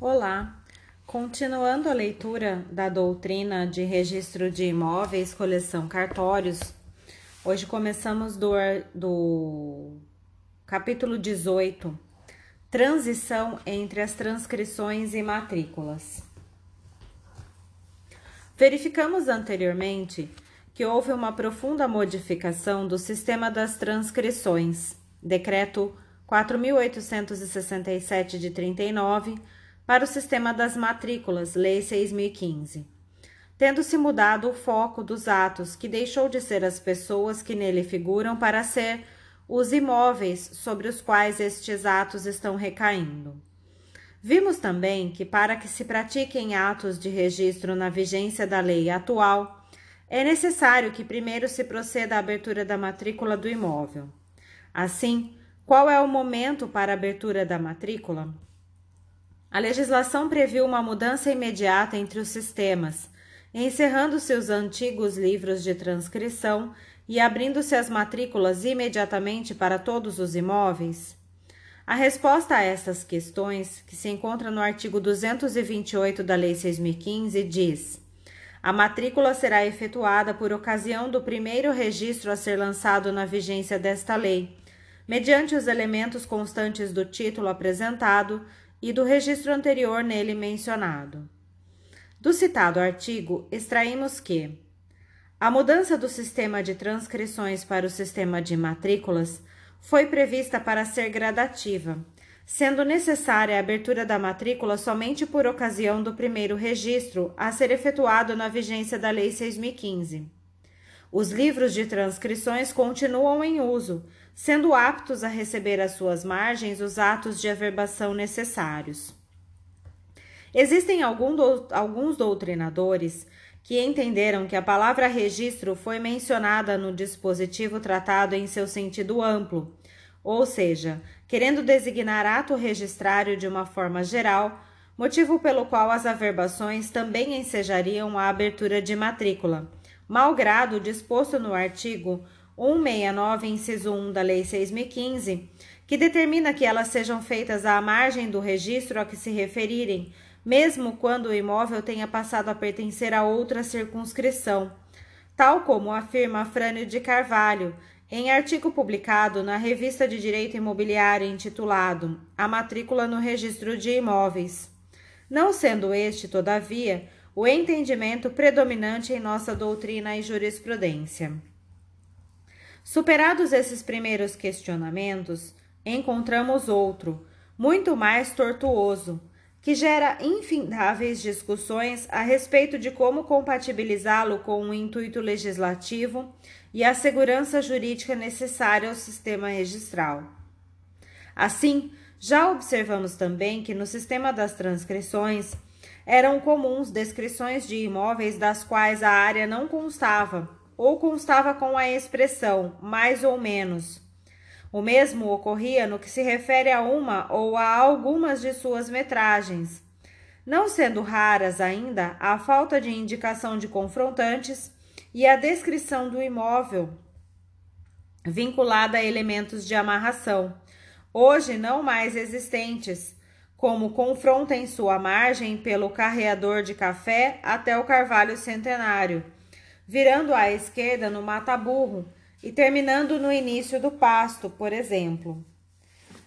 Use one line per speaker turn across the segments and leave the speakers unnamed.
Olá! Continuando a leitura da doutrina de registro de imóveis, coleção cartórios, hoje começamos do, do capítulo 18, Transição entre as transcrições e matrículas. Verificamos anteriormente que houve uma profunda modificação do sistema das transcrições, Decreto 4.867 de 39 para o sistema das matrículas, Lei 6015, tendo-se mudado o foco dos atos, que deixou de ser as pessoas que nele figuram para ser os imóveis sobre os quais estes atos estão recaindo. Vimos também que, para que se pratiquem atos de registro na vigência da lei atual, é necessário que primeiro se proceda à abertura da matrícula do imóvel. Assim, qual é o momento para a abertura da matrícula? A legislação previu uma mudança imediata entre os sistemas, encerrando-se os antigos livros de transcrição e abrindo-se as matrículas imediatamente para todos os imóveis? A resposta a essas questões, que se encontra no artigo 228 da Lei 6015, diz: a matrícula será efetuada por ocasião do primeiro registro a ser lançado na vigência desta lei, mediante os elementos constantes do título apresentado e do registro anterior nele mencionado. Do citado artigo, extraímos que a mudança do sistema de transcrições para o sistema de matrículas foi prevista para ser gradativa, sendo necessária a abertura da matrícula somente por ocasião do primeiro registro a ser efetuado na vigência da Lei 6015. Os livros de transcrições continuam em uso, sendo aptos a receber às suas margens os atos de averbação necessários. Existem alguns doutrinadores que entenderam que a palavra registro foi mencionada no dispositivo tratado em seu sentido amplo, ou seja, querendo designar ato registrário de uma forma geral, motivo pelo qual as averbações também ensejariam a abertura de matrícula, malgrado disposto no artigo 169, inciso 1 da Lei 6015, que determina que elas sejam feitas à margem do registro a que se referirem, mesmo quando o imóvel tenha passado a pertencer a outra circunscrição, tal como afirma Frânio de Carvalho, em artigo publicado na Revista de Direito Imobiliário intitulado A Matrícula no Registro de Imóveis. Não sendo este, todavia, o entendimento predominante em nossa doutrina e jurisprudência. Superados esses primeiros questionamentos, encontramos outro, muito mais tortuoso, que gera infindáveis discussões a respeito de como compatibilizá-lo com o intuito legislativo e a segurança jurídica necessária ao sistema registral. Assim, já observamos também que no sistema das transcrições eram comuns descrições de imóveis das quais a área não constava ou constava com a expressão mais ou menos. O mesmo ocorria no que se refere a uma ou a algumas de suas metragens, não sendo raras ainda a falta de indicação de confrontantes e a descrição do imóvel vinculada a elementos de amarração, hoje não mais existentes, como confronta em sua margem pelo carreador de café até o carvalho centenário virando à esquerda no mata-burro e terminando no início do pasto, por exemplo.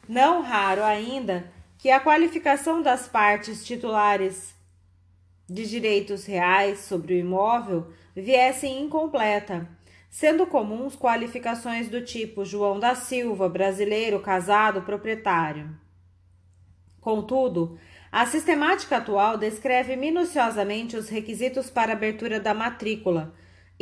Não raro ainda que a qualificação das partes titulares de direitos reais sobre o imóvel viesse incompleta, sendo comuns qualificações do tipo João da Silva, brasileiro, casado, proprietário. Contudo, a sistemática atual descreve minuciosamente os requisitos para abertura da matrícula,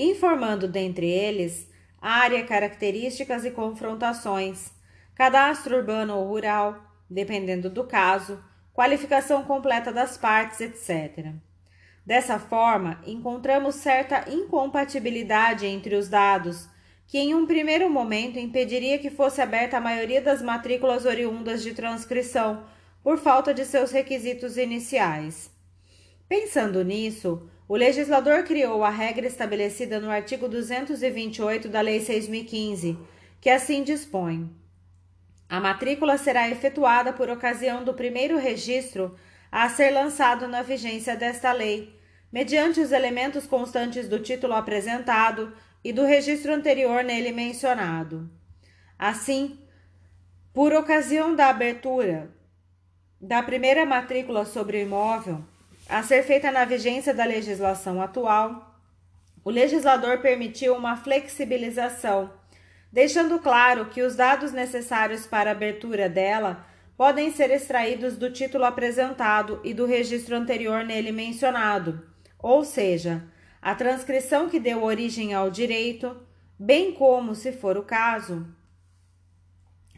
informando dentre eles área, características e confrontações, cadastro urbano ou rural, dependendo do caso, qualificação completa das partes, etc. Dessa forma, encontramos certa incompatibilidade entre os dados, que em um primeiro momento impediria que fosse aberta a maioria das matrículas oriundas de transcrição, por falta de seus requisitos iniciais. Pensando nisso, o legislador criou a regra estabelecida no artigo 228 da Lei 6015, que assim dispõe: a matrícula será efetuada por ocasião do primeiro registro a ser lançado na vigência desta lei, mediante os elementos constantes do título apresentado e do registro anterior nele mencionado. Assim, por ocasião da abertura da primeira matrícula sobre o imóvel, a ser feita na vigência da legislação atual, o legislador permitiu uma flexibilização, deixando claro que os dados necessários para a abertura dela podem ser extraídos do título apresentado e do registro anterior nele mencionado, ou seja, a transcrição que deu origem ao direito, bem como, se for o caso,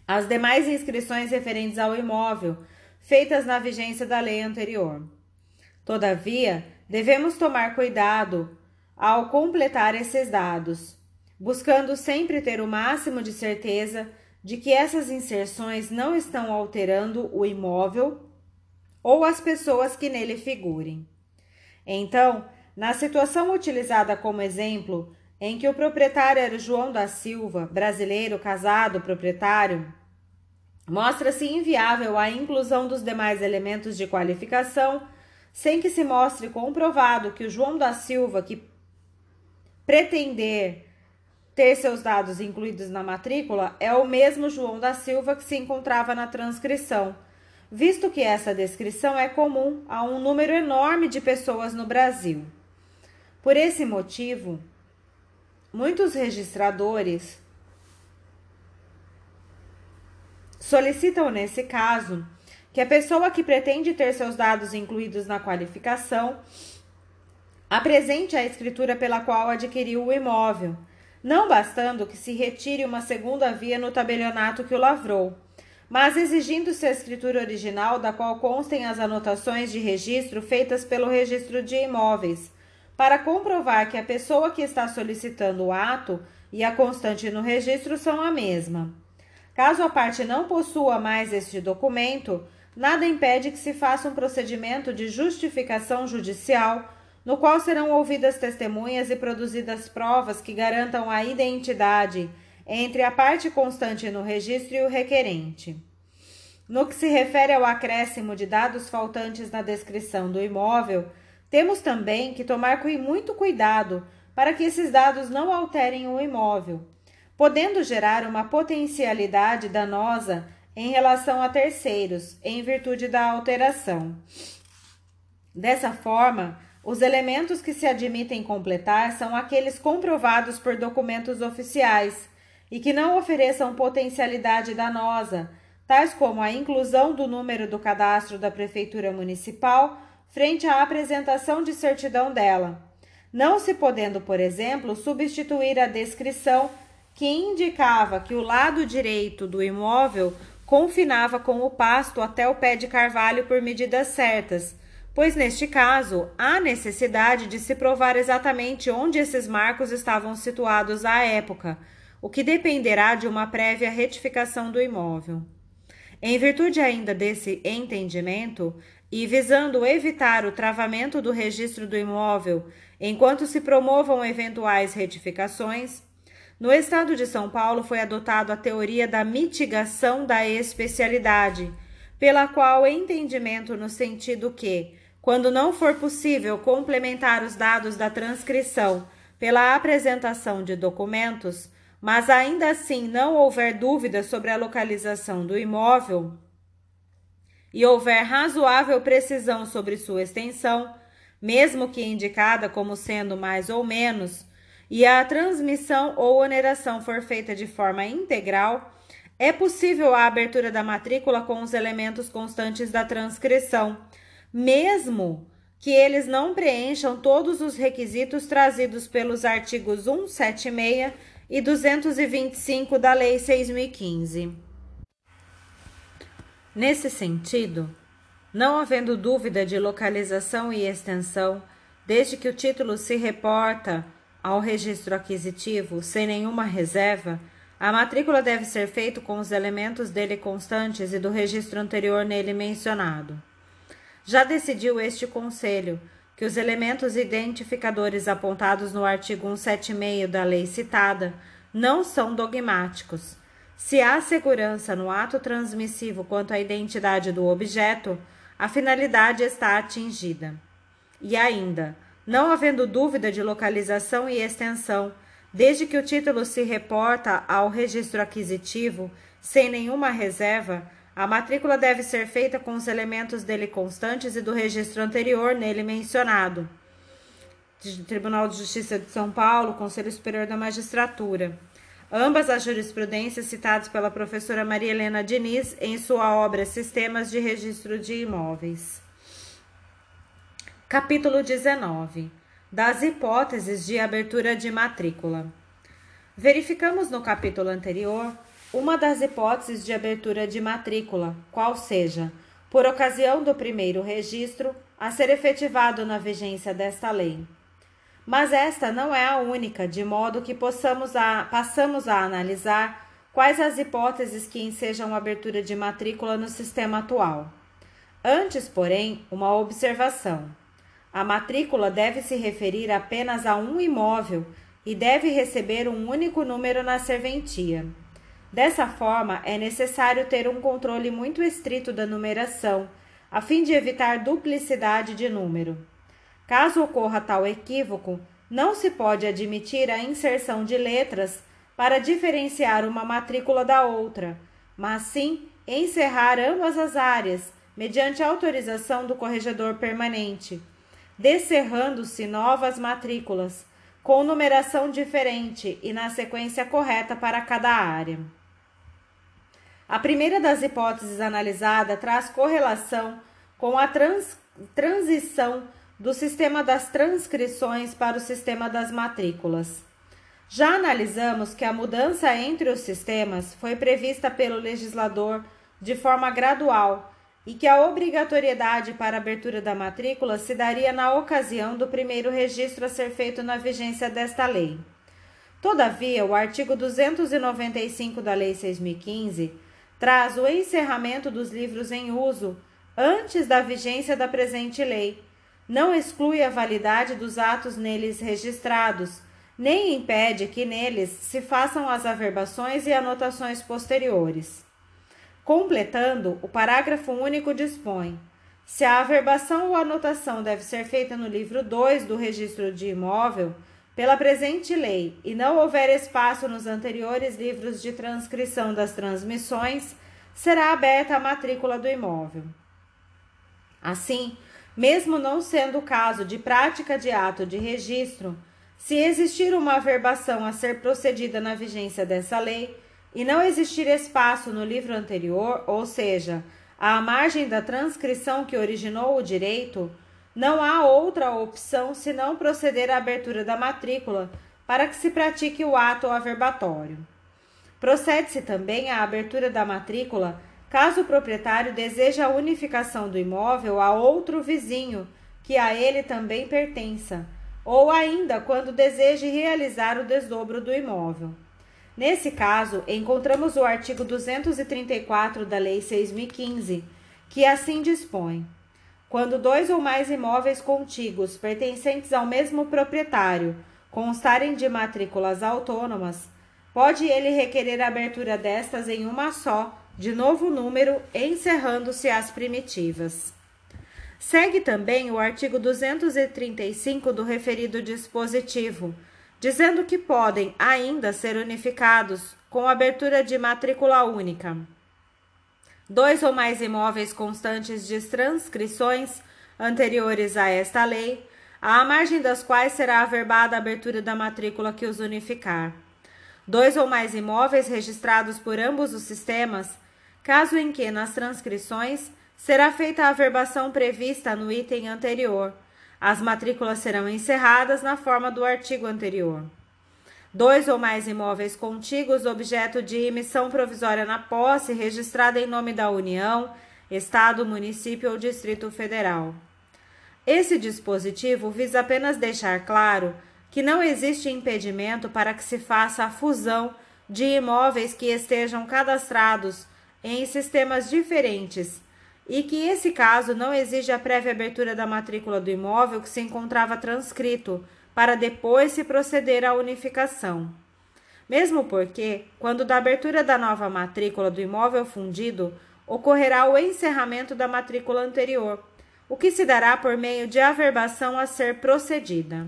as demais inscrições referentes ao imóvel feitas na vigência da lei anterior. Todavia, devemos tomar cuidado ao completar esses dados, buscando sempre ter o máximo de certeza de que essas inserções não estão alterando o imóvel ou as pessoas que nele figurem. Então, na situação utilizada como exemplo, em que o proprietário era João da Silva, brasileiro, casado, proprietário, mostra-se inviável a inclusão dos demais elementos de qualificação, sem que se mostre comprovado que o João da Silva, que pretender ter seus dados incluídos na matrícula, é o mesmo João da Silva que se encontrava na transcrição, visto que essa descrição é comum a um número enorme de pessoas no Brasil. Por esse motivo, muitos registradores solicitam, nesse caso, que a pessoa que pretende ter seus dados incluídos na qualificação apresente a escritura pela qual adquiriu o imóvel, não bastando que se retire uma segunda via no tabelionato que o lavrou, mas exigindo-se a escritura original da qual constem as anotações de registro feitas pelo registro de imóveis para comprovar que a pessoa que está solicitando o ato e a constante no registro são a mesma. Caso a parte não possua mais este documento, nada impede que se faça um procedimento de justificação judicial, no qual serão ouvidas testemunhas e produzidas provas que garantam a identidade entre a parte constante no registro e o requerente. No que se refere ao acréscimo de dados faltantes na descrição do imóvel, temos também que tomar muito cuidado para que esses dados não alterem o imóvel, podendo gerar uma potencialidade danosa em relação a terceiros, em virtude da alteração. Dessa forma, os elementos que se admitem completar são aqueles comprovados por documentos oficiais e que não ofereçam potencialidade danosa, tais como a inclusão do número do cadastro da Prefeitura Municipal frente à apresentação de certidão dela, não se podendo, por exemplo, substituir a descrição que indicava que o lado direito do imóvel confinava com o pasto até o pé de carvalho por medidas certas, pois neste caso há necessidade de se provar exatamente onde esses marcos estavam situados à época, o que dependerá de uma prévia retificação do imóvel. Em virtude ainda desse entendimento, e visando evitar o travamento do registro do imóvel enquanto se promovam eventuais retificações, no estado de São Paulo foi adotado a teoria da mitigação da especialidade, pela qual entendimento no sentido que, quando não for possível complementar os dados da transcrição pela apresentação de documentos, mas ainda assim não houver dúvida sobre a localização do imóvel, e houver razoável precisão sobre sua extensão, mesmo que indicada como sendo mais ou menos, e a transmissão ou oneração for feita de forma integral, é possível a abertura da matrícula com os elementos constantes da transcrição, mesmo que eles não preencham todos os requisitos trazidos pelos artigos 176 e 225 da Lei 6015. Nesse sentido, não havendo dúvida de localização e extensão, desde que o título se reporta ao registro aquisitivo sem nenhuma reserva, a matrícula deve ser feita com os elementos dele constantes e do registro anterior nele mencionado. Já decidiu este Conselho que os elementos identificadores apontados no artigo 176 da lei citada não são dogmáticos se há segurança no ato transmissivo quanto à identidade do objeto, a finalidade está atingida. E ainda, não havendo dúvida de localização e extensão, desde que o título se reporta ao registro aquisitivo sem nenhuma reserva, a matrícula deve ser feita com os elementos dele constantes e do registro anterior nele mencionado. Tribunal de Justiça de São Paulo, Conselho Superior da Magistratura. Ambas as jurisprudências citadas pela professora Maria Helena Diniz em sua obra Sistemas de Registro de Imóveis. Capítulo 19 Das hipóteses de abertura de matrícula. Verificamos no capítulo anterior uma das hipóteses de abertura de matrícula, qual seja, por ocasião do primeiro registro, a ser efetivado na vigência desta lei. Mas esta não é a única, de modo que possamos a, passamos a analisar quais as hipóteses que ensejam abertura de matrícula no sistema atual. Antes, porém, uma observação. A matrícula deve se referir apenas a um imóvel e deve receber um único número na serventia. Dessa forma, é necessário ter um controle muito estrito da numeração, a fim de evitar duplicidade de número. Caso ocorra tal equívoco, não se pode admitir a inserção de letras para diferenciar uma matrícula da outra, mas sim encerrar ambas as áreas mediante autorização do corregedor permanente descerrando-se novas matrículas, com numeração diferente e na sequência correta para cada área. A primeira das hipóteses analisada traz correlação com a trans, transição do sistema das transcrições para o sistema das matrículas. Já analisamos que a mudança entre os sistemas foi prevista pelo legislador de forma gradual e que a obrigatoriedade para abertura da matrícula se daria na ocasião do primeiro registro a ser feito na vigência desta lei. Todavia, o artigo 295 da Lei 6015 traz o encerramento dos livros em uso antes da vigência da presente lei. Não exclui a validade dos atos neles registrados, nem impede que neles se façam as averbações e anotações posteriores. Completando, o parágrafo único dispõe: se a averbação ou anotação deve ser feita no livro 2 do registro de imóvel, pela presente lei, e não houver espaço nos anteriores livros de transcrição das transmissões, será aberta a matrícula do imóvel. Assim, mesmo não sendo o caso de prática de ato de registro, se existir uma averbação a ser procedida na vigência dessa lei, e não existir espaço no livro anterior, ou seja, à margem da transcrição que originou o direito, não há outra opção senão proceder à abertura da matrícula para que se pratique o ato averbatório. Procede-se também à abertura da matrícula caso o proprietário deseje a unificação do imóvel a outro vizinho que a ele também pertença, ou ainda quando deseje realizar o desdobro do imóvel. Nesse caso, encontramos o artigo 234 da Lei 6015, que assim dispõe: quando dois ou mais imóveis contíguos pertencentes ao mesmo proprietário constarem de matrículas autônomas, pode ele requerer a abertura destas em uma só, de novo número, encerrando-se as primitivas. Segue também o artigo 235 do referido dispositivo dizendo que podem ainda ser unificados com abertura de matrícula única. Dois ou mais imóveis constantes de transcrições anteriores a esta lei, à margem das quais será averbada a abertura da matrícula que os unificar. Dois ou mais imóveis registrados por ambos os sistemas, caso em que nas transcrições será feita a averbação prevista no item anterior as matrículas serão encerradas na forma do artigo anterior. Dois ou mais imóveis contíguos objeto de emissão provisória na posse registrada em nome da União, Estado, município ou Distrito Federal. Esse dispositivo visa apenas deixar claro que não existe impedimento para que se faça a fusão de imóveis que estejam cadastrados em sistemas diferentes e que esse caso não exige a prévia abertura da matrícula do imóvel que se encontrava transcrito, para depois se proceder à unificação. Mesmo porque, quando da abertura da nova matrícula do imóvel fundido ocorrerá o encerramento da matrícula anterior, o que se dará por meio de averbação a ser procedida.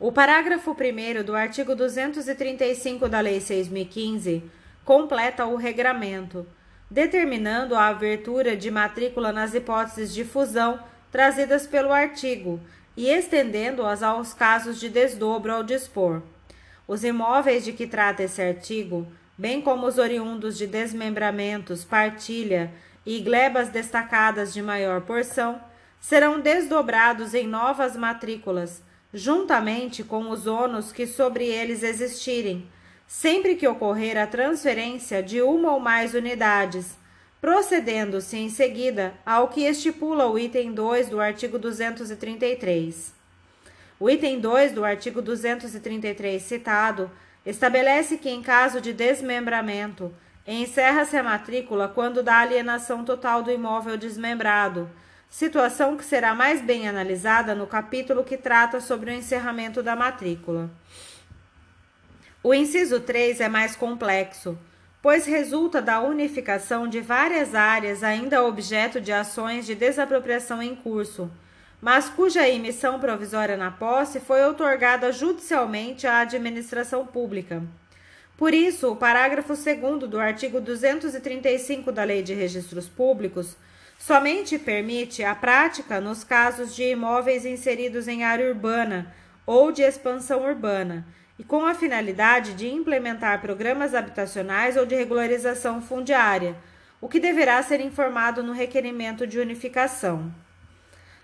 O parágrafo 1 do artigo 235 da Lei 6.015 completa o regramento, determinando a abertura de matrícula nas hipóteses de fusão trazidas pelo artigo e estendendo-as aos casos de desdobro ao dispor. Os imóveis de que trata esse artigo, bem como os oriundos de desmembramentos, partilha e glebas destacadas de maior porção, serão desdobrados em novas matrículas juntamente com os ônus que sobre eles existirem, sempre que ocorrer a transferência de uma ou mais unidades, procedendo-se em seguida ao que estipula o item 2 do artigo 233. O item 2 do artigo 233 citado estabelece que, em caso de desmembramento, encerra-se a matrícula quando da alienação total do imóvel desmembrado situação que será mais bem analisada no capítulo que trata sobre o encerramento da matrícula. O inciso 3 é mais complexo, pois resulta da unificação de várias áreas ainda objeto de ações de desapropriação em curso, mas cuja emissão provisória na posse foi outorgada judicialmente à administração pública. Por isso, o parágrafo 2 do artigo 235 da Lei de Registros Públicos somente permite a prática nos casos de imóveis inseridos em área urbana ou de expansão urbana e com a finalidade de implementar programas habitacionais ou de regularização fundiária, o que deverá ser informado no requerimento de unificação.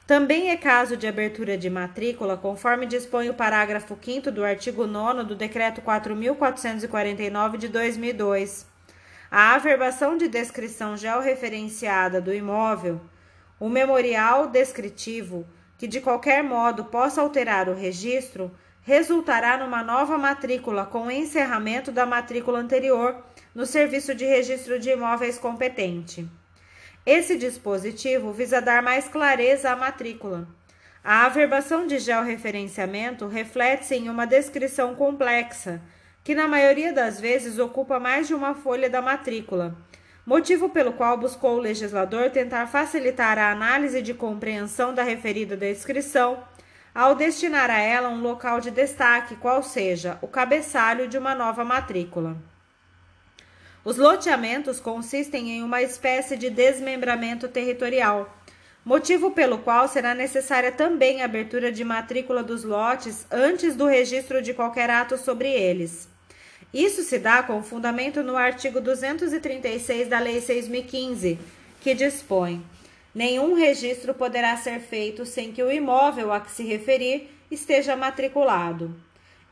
Também é caso de abertura de matrícula, conforme dispõe o parágrafo 5 do artigo 9 do Decreto 4.449 de 2002 a averbação de descrição georreferenciada do imóvel, o memorial descritivo, que de qualquer modo possa alterar o registro, resultará numa nova matrícula com o encerramento da matrícula anterior no Serviço de Registro de Imóveis competente. Esse dispositivo visa dar mais clareza à matrícula. A averbação de georreferenciamento reflete-se em uma descrição complexa, que na maioria das vezes ocupa mais de uma folha da matrícula, motivo pelo qual buscou o legislador tentar facilitar a análise de compreensão da referida descrição ao destinar a ela um local de destaque, qual seja o cabeçalho de uma nova matrícula. Os loteamentos consistem em uma espécie de desmembramento territorial, motivo pelo qual será necessária também a abertura de matrícula dos lotes antes do registro de qualquer ato sobre eles. Isso se dá com fundamento no artigo 236 da Lei 6015, que dispõe: nenhum registro poderá ser feito sem que o imóvel a que se referir esteja matriculado.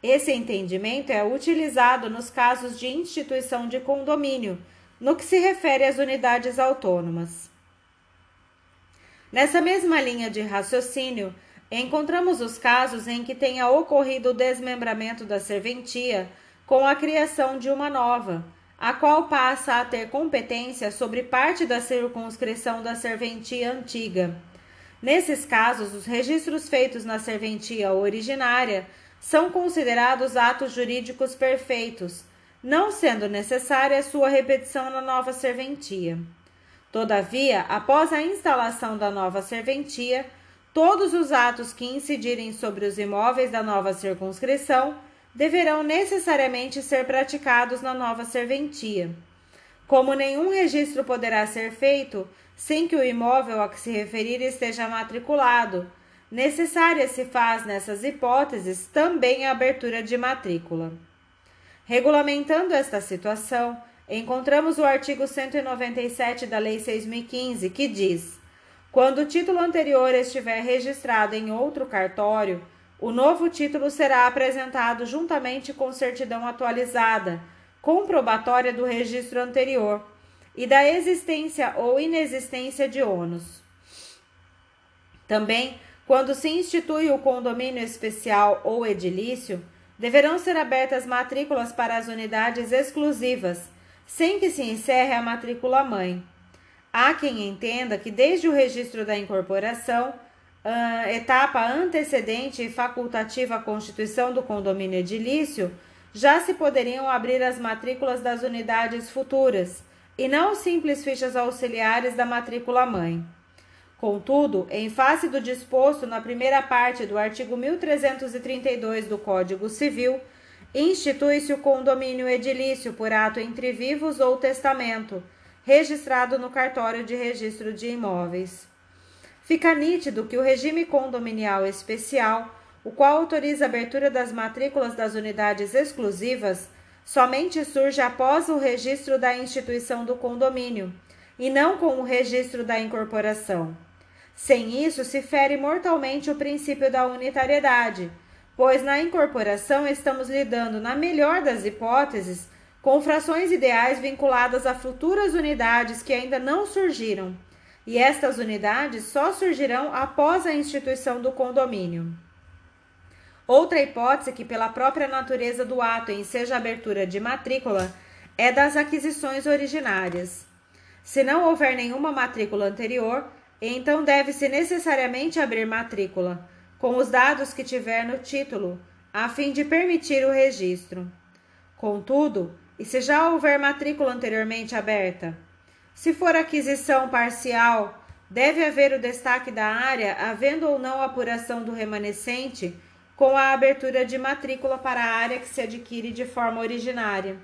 Esse entendimento é utilizado nos casos de instituição de condomínio, no que se refere às unidades autônomas. Nessa mesma linha de raciocínio, encontramos os casos em que tenha ocorrido o desmembramento da serventia com a criação de uma nova, a qual passa a ter competência sobre parte da circunscrição da serventia antiga. Nesses casos, os registros feitos na serventia originária são considerados atos jurídicos perfeitos, não sendo necessária sua repetição na nova serventia. Todavia, após a instalação da nova serventia, todos os atos que incidirem sobre os imóveis da nova circunscrição deverão necessariamente ser praticados na nova serventia. Como nenhum registro poderá ser feito sem que o imóvel a que se referir esteja matriculado, necessária se faz nessas hipóteses também a abertura de matrícula. Regulamentando esta situação, encontramos o artigo 197 da Lei 6015, que diz: quando o título anterior estiver registrado em outro cartório, o novo título será apresentado juntamente com certidão atualizada, comprobatória do registro anterior e da existência ou inexistência de ônus. Também, quando se institui o condomínio especial ou edilício, deverão ser abertas matrículas para as unidades exclusivas, sem que se encerre a matrícula mãe. Há quem entenda que desde o registro da incorporação uh, etapa antecedente e facultativa à constituição do condomínio edilício, já se poderiam abrir as matrículas das unidades futuras, e não simples fichas auxiliares da matrícula mãe. Contudo, em face do disposto na primeira parte do artigo 1332 do Código Civil, institui-se o condomínio edilício por ato entre vivos ou testamento, registrado no cartório de registro de imóveis. Fica nítido que o regime condominial especial, o qual autoriza a abertura das matrículas das unidades exclusivas, somente surge após o registro da instituição do condomínio, e não com o registro da incorporação. Sem isso, se fere mortalmente o princípio da unitariedade, pois na incorporação estamos lidando, na melhor das hipóteses, com frações ideais vinculadas a futuras unidades que ainda não surgiram, e estas unidades só surgirão após a instituição do condomínio. Outra hipótese que, pela própria natureza do ato em seja abertura de matrícula, é das aquisições originárias. Se não houver nenhuma matrícula anterior, então deve-se necessariamente abrir matrícula, com os dados que tiver no título, a fim de permitir o registro. Contudo, e se já houver matrícula anteriormente aberta? Se for aquisição parcial, deve haver o destaque da área, havendo ou não apuração do remanescente, com a abertura de matrícula para a área que se adquire de forma originária.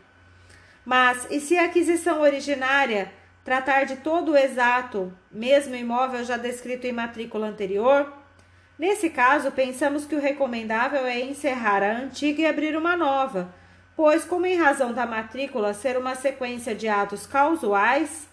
Mas, e se a aquisição originária tratar de todo o exato, mesmo imóvel já descrito em matrícula anterior? Nesse caso, pensamos que o recomendável é encerrar a antiga e abrir uma nova, pois, como em razão da matrícula ser uma sequência de atos causais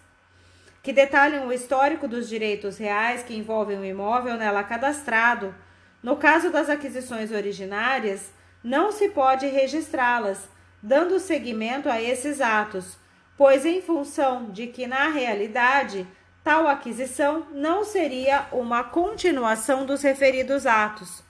que detalham o histórico dos direitos reais que envolvem o imóvel nela cadastrado, no caso das aquisições originárias, não se pode registrá-las, dando seguimento a esses atos pois, em função de que, na realidade, tal aquisição não seria uma continuação dos referidos atos.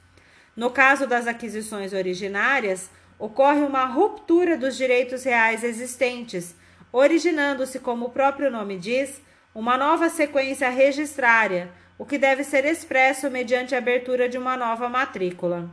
No caso das aquisições originárias, ocorre uma ruptura dos direitos reais existentes, originando-se, como o próprio nome diz, uma nova sequência registrária, o que deve ser expresso mediante a abertura de uma nova matrícula.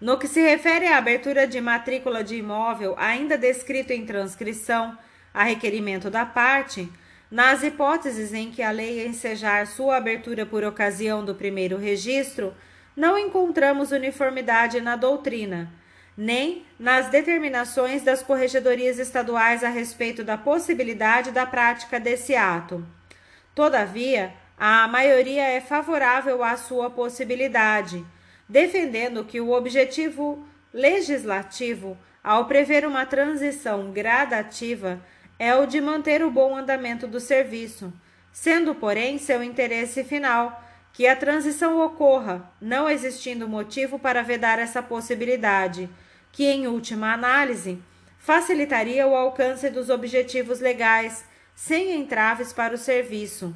No que se refere à abertura de matrícula de imóvel ainda descrito em transcrição a requerimento da parte, nas hipóteses em que a lei ensejar sua abertura por ocasião do primeiro registro, não encontramos uniformidade na doutrina, nem nas determinações das corregedorias estaduais a respeito da possibilidade da prática desse ato. Todavia, a maioria é favorável à sua possibilidade defendendo que o objetivo legislativo, ao prever uma transição gradativa, é o de manter o bom andamento do serviço, sendo, porém, seu interesse final que a transição ocorra, não existindo motivo para vedar essa possibilidade, que, em última análise, facilitaria o alcance dos objetivos legais, sem entraves para o serviço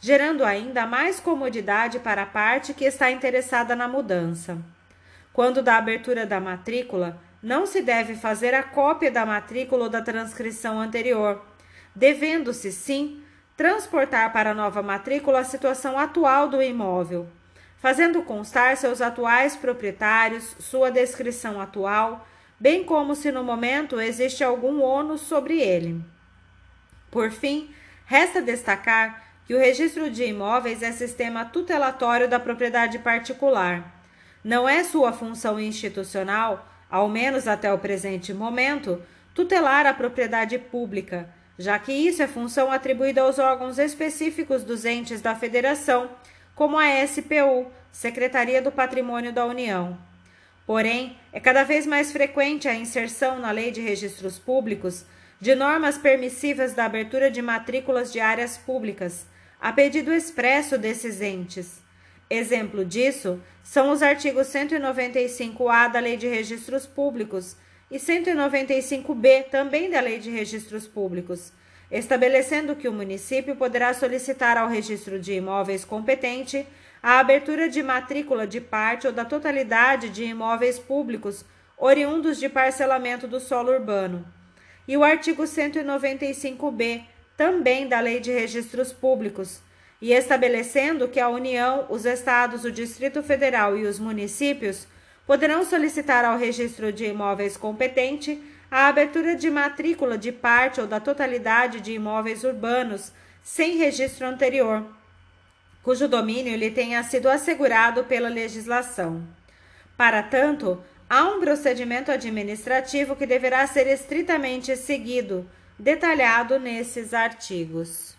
gerando ainda mais comodidade para a parte que está interessada na mudança. Quando da abertura da matrícula, não se deve fazer a cópia da matrícula ou da transcrição anterior, devendo-se, sim, transportar para a nova matrícula a situação atual do imóvel, fazendo constar seus atuais proprietários, sua descrição atual, bem como se no momento existe algum ônus sobre ele. Por fim, resta destacar que o registro de imóveis é sistema tutelatório da propriedade particular. Não é sua função institucional, ao menos até o presente momento, tutelar a propriedade pública, já que isso é função atribuída aos órgãos específicos dos entes da Federação, como a SPU, Secretaria do Patrimônio da União. Porém, é cada vez mais frequente a inserção na Lei de Registros Públicos de normas permissivas da abertura de matrículas de áreas públicas a pedido expresso desses entes. Exemplo disso são os artigos 195-A da Lei de Registros Públicos e 195-B também da Lei de Registros Públicos, estabelecendo que o município poderá solicitar ao registro de imóveis competente a abertura de matrícula de parte ou da totalidade de imóveis públicos oriundos de parcelamento do solo urbano. E o artigo 195-B também da Lei de Registros Públicos, e estabelecendo que a União, os estados, o Distrito Federal e os municípios poderão solicitar ao registro de imóveis competente a abertura de matrícula de parte ou da totalidade de imóveis urbanos sem registro anterior, cujo domínio lhe tenha sido assegurado pela legislação. Para tanto, há um procedimento administrativo que deverá ser estritamente seguido, detalhado nesses artigos.